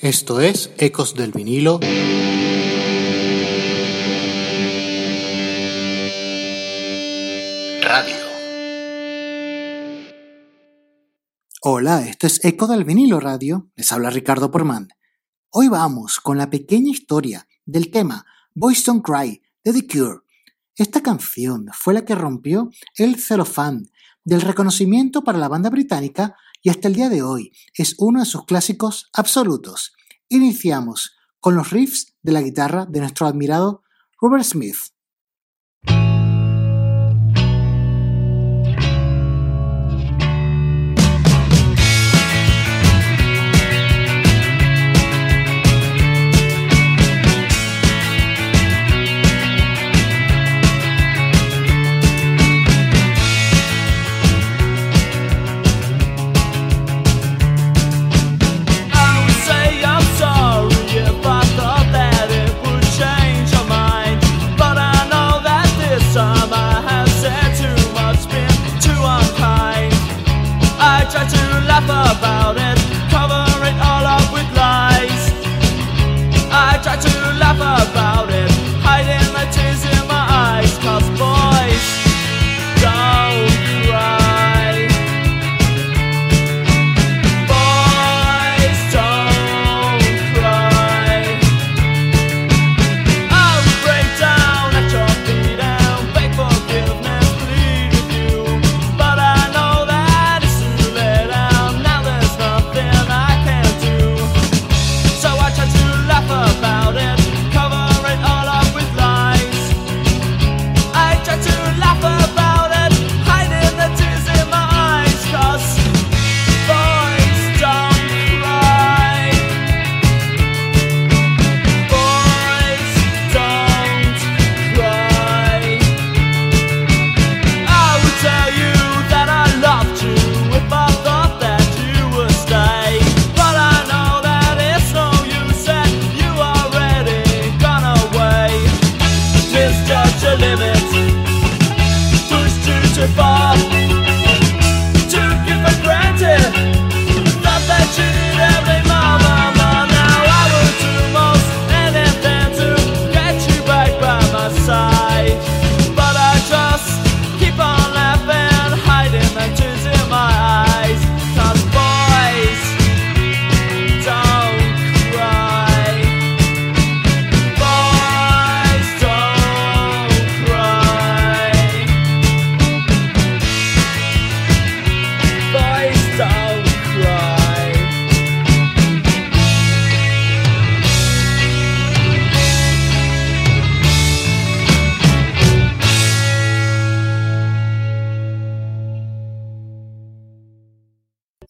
Esto es Ecos del vinilo. Radio. Hola, esto es Eco del vinilo radio. Les habla Ricardo Porman. Hoy vamos con la pequeña historia del tema Boys Don't Cry de The Cure. Esta canción fue la que rompió el celofán del reconocimiento para la banda británica y hasta el día de hoy es uno de sus clásicos absolutos. Iniciamos con los riffs de la guitarra de nuestro admirado Robert Smith.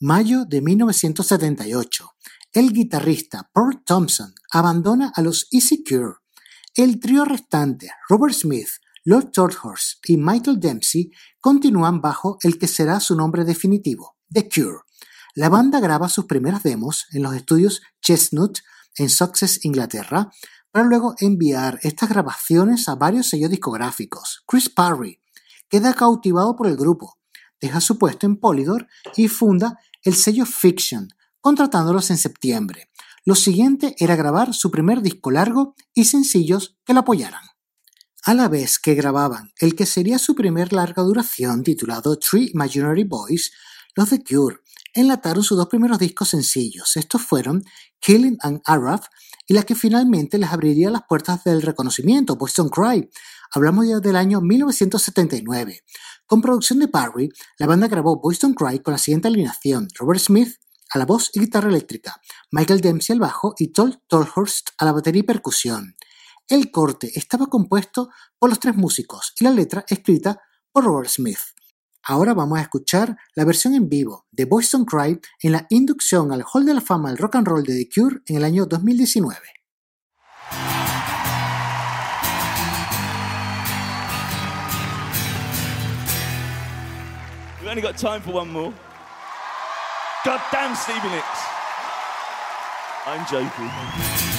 Mayo de 1978. El guitarrista Paul Thompson abandona a los Easy Cure. El trío restante, Robert Smith, Lord Tolhurst y Michael Dempsey, continúan bajo el que será su nombre definitivo, The Cure. La banda graba sus primeras demos en los estudios Chestnut en Sussex, Inglaterra, para luego enviar estas grabaciones a varios sellos discográficos. Chris Parry queda cautivado por el grupo, deja su puesto en Polydor y funda el sello Fiction, contratándolos en septiembre. Lo siguiente era grabar su primer disco largo y sencillos que lo apoyaran. A la vez que grababan el que sería su primer larga duración titulado Three Imaginary Boys, los The Cure enlataron sus dos primeros discos sencillos. Estos fueron Killing an Arab y la que finalmente les abriría las puertas del reconocimiento, Boys Don't Cry. Hablamos ya del año 1979. Con producción de Parry, la banda grabó Boys Don't Cry con la siguiente alineación: Robert Smith a la voz y guitarra eléctrica, Michael Dempsey al bajo y Toll Tolhurst a la batería y percusión. El corte estaba compuesto por los tres músicos y la letra escrita por Robert Smith. Ahora vamos a escuchar la versión en vivo de Boys Don't Cry en la inducción al Hall de la Fama del Rock and Roll de The Cure en el año 2019. We've only got time for one more. God damn Stevie Nicks. I'm joking.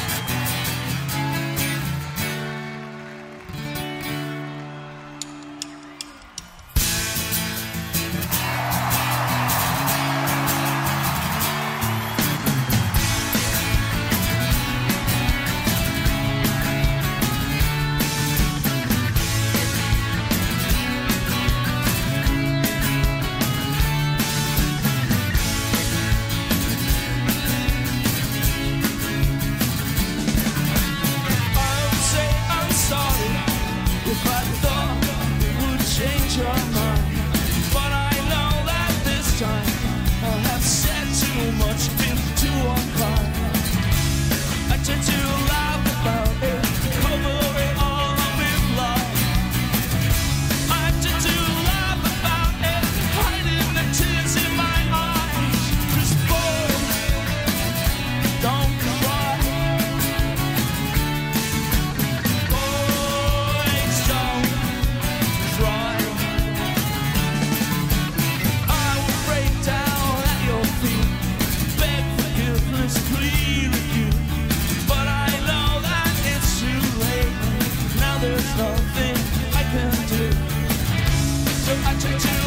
to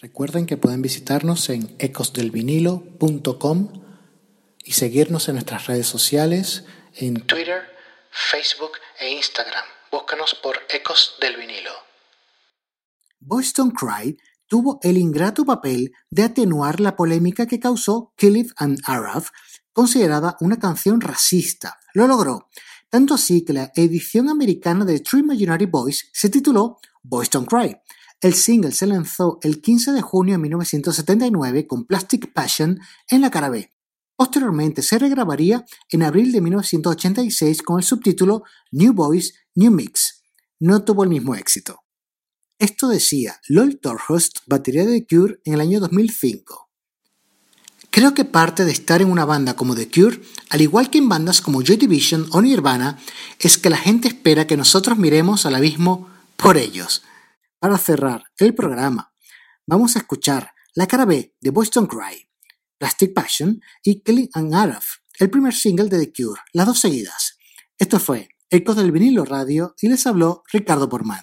Recuerden que pueden visitarnos en ecosdelvinilo.com y seguirnos en nuestras redes sociales en Twitter, Facebook e Instagram. Búscanos por Ecos del Vinilo. Boston Cry tuvo el ingrato papel de atenuar la polémica que causó Kill and Araf, considerada una canción racista. Lo logró, tanto así que la edición americana de Three Imaginary Boys se tituló Boys Don't Cry. El single se lanzó el 15 de junio de 1979 con Plastic Passion en la cara B. Posteriormente se regrabaría en abril de 1986 con el subtítulo New Boys, New Mix. No tuvo el mismo éxito. Esto decía Lloyd Torhurst, batería de Cure, en el año 2005. Creo que parte de estar en una banda como The Cure, al igual que en bandas como Joy Division o Nirvana, es que la gente espera que nosotros miremos al abismo por ellos. Para cerrar el programa, vamos a escuchar la cara B de Boston Cry, Plastic Passion y Kelly and Araf, el primer single de The Cure, las dos seguidas. Esto fue Ecos del vinilo radio y les habló Ricardo Porman.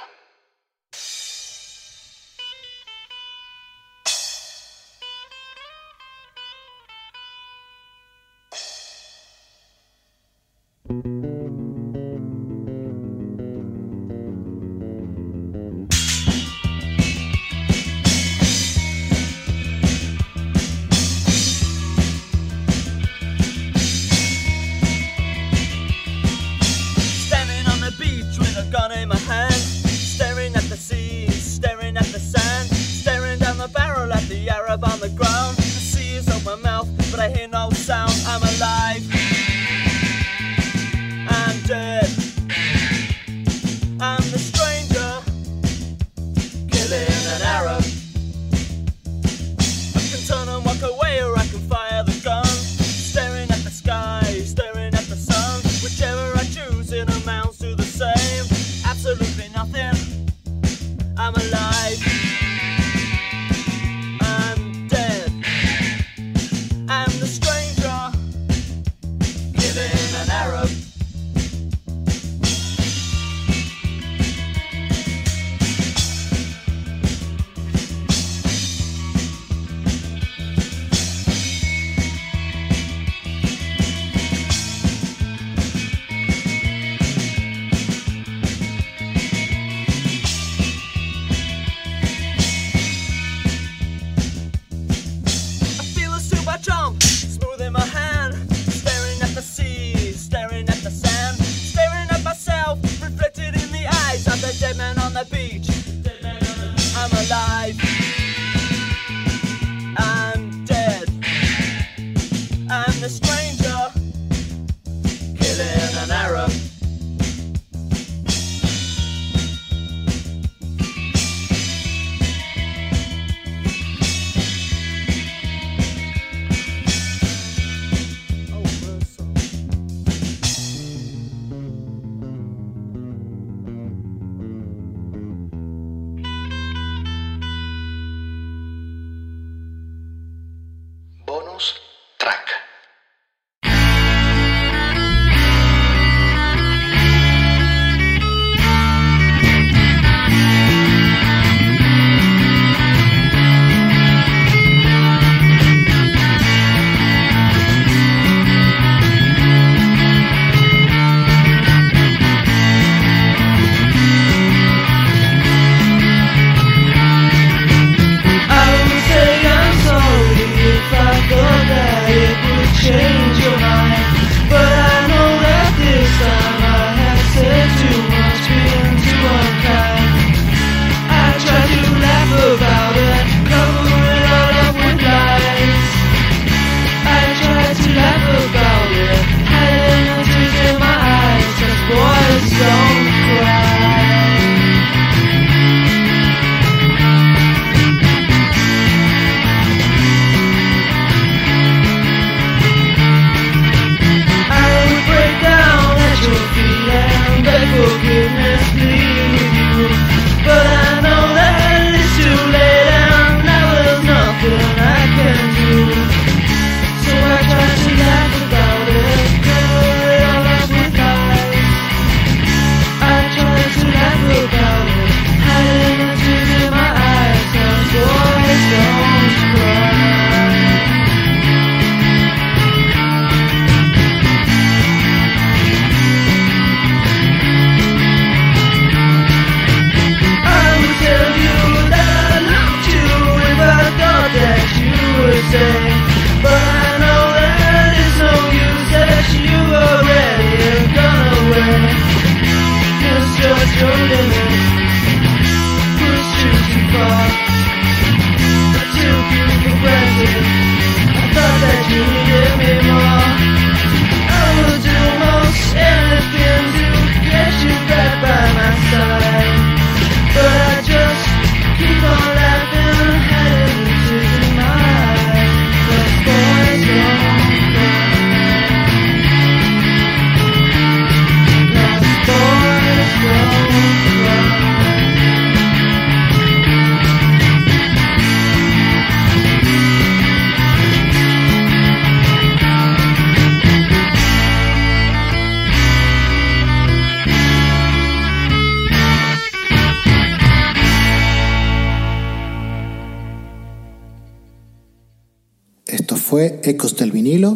I thought that you. Ecos del Vinilo.